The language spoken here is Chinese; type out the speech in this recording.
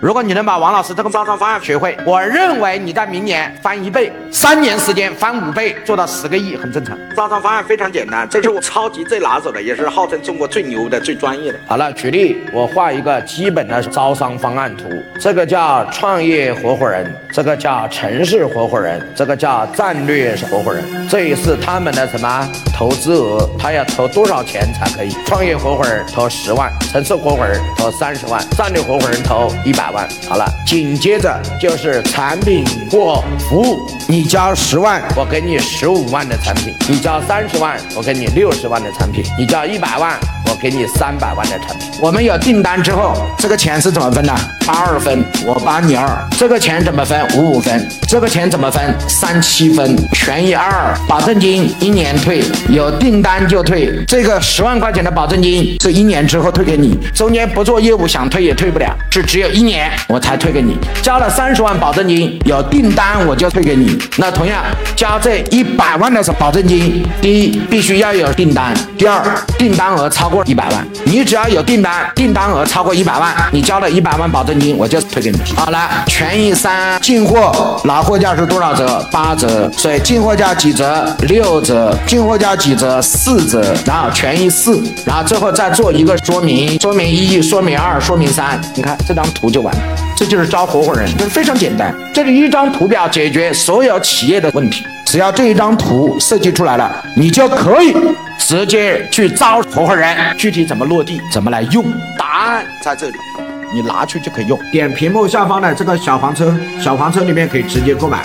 如果你能把王老师这个招商方案学会，我认为你在明年翻一倍，三年时间翻五倍，做到十个亿很正常。招商方案非常简单，这是我超级最拿手的，也是号称中国最牛的、最专业的。好了，举例，我画一个基本的招商方案图，这个叫创业合伙人，这个叫城市合伙人，这个叫战略合伙人，这也是他们的什么投资额，他要投多少钱才可以？创业合伙人投十万，城市合伙人投三十万，战略合伙人投一百万。好了，紧接着就是产品或服务，你交十万，我给你十五万的产品；你交三十万，我给你六十万的产品；你交一百万。我给你三百万的产品，我们有订单之后，这个钱是怎么分的？八二分，我八你二。这个钱怎么分？五五分。这个钱怎么分？三七分，权益二，保证金一年退，有订单就退。这个十万块钱的保证金是一年之后退给你，中间不做业务想退也退不了，是只有一年我才退给你。交了三十万保证金，有订单我就退给你。那同样交这一百万的保证金，第一必须要有订单，第二订单额超过。一百万，你只要有订单，订单额超过一百万，你交了一百万保证金，我就退给你。好了，权益三，进货拿货价是多少折？八折。所以进货价几折？六折。进货价几折？四折。然后权益四，然后最后再做一个说明，说明一，说明二，说明三。你看这张图就完了，这就是招合伙人，非常简单。这里一张图表解决所有企业的问题，只要这一张图设计出来了，你就可以。直接去招合伙人，具体怎么落地，怎么来用？答案在这里，你拿去就可以用。点屏幕下方的这个小黄车，小黄车里面可以直接购买。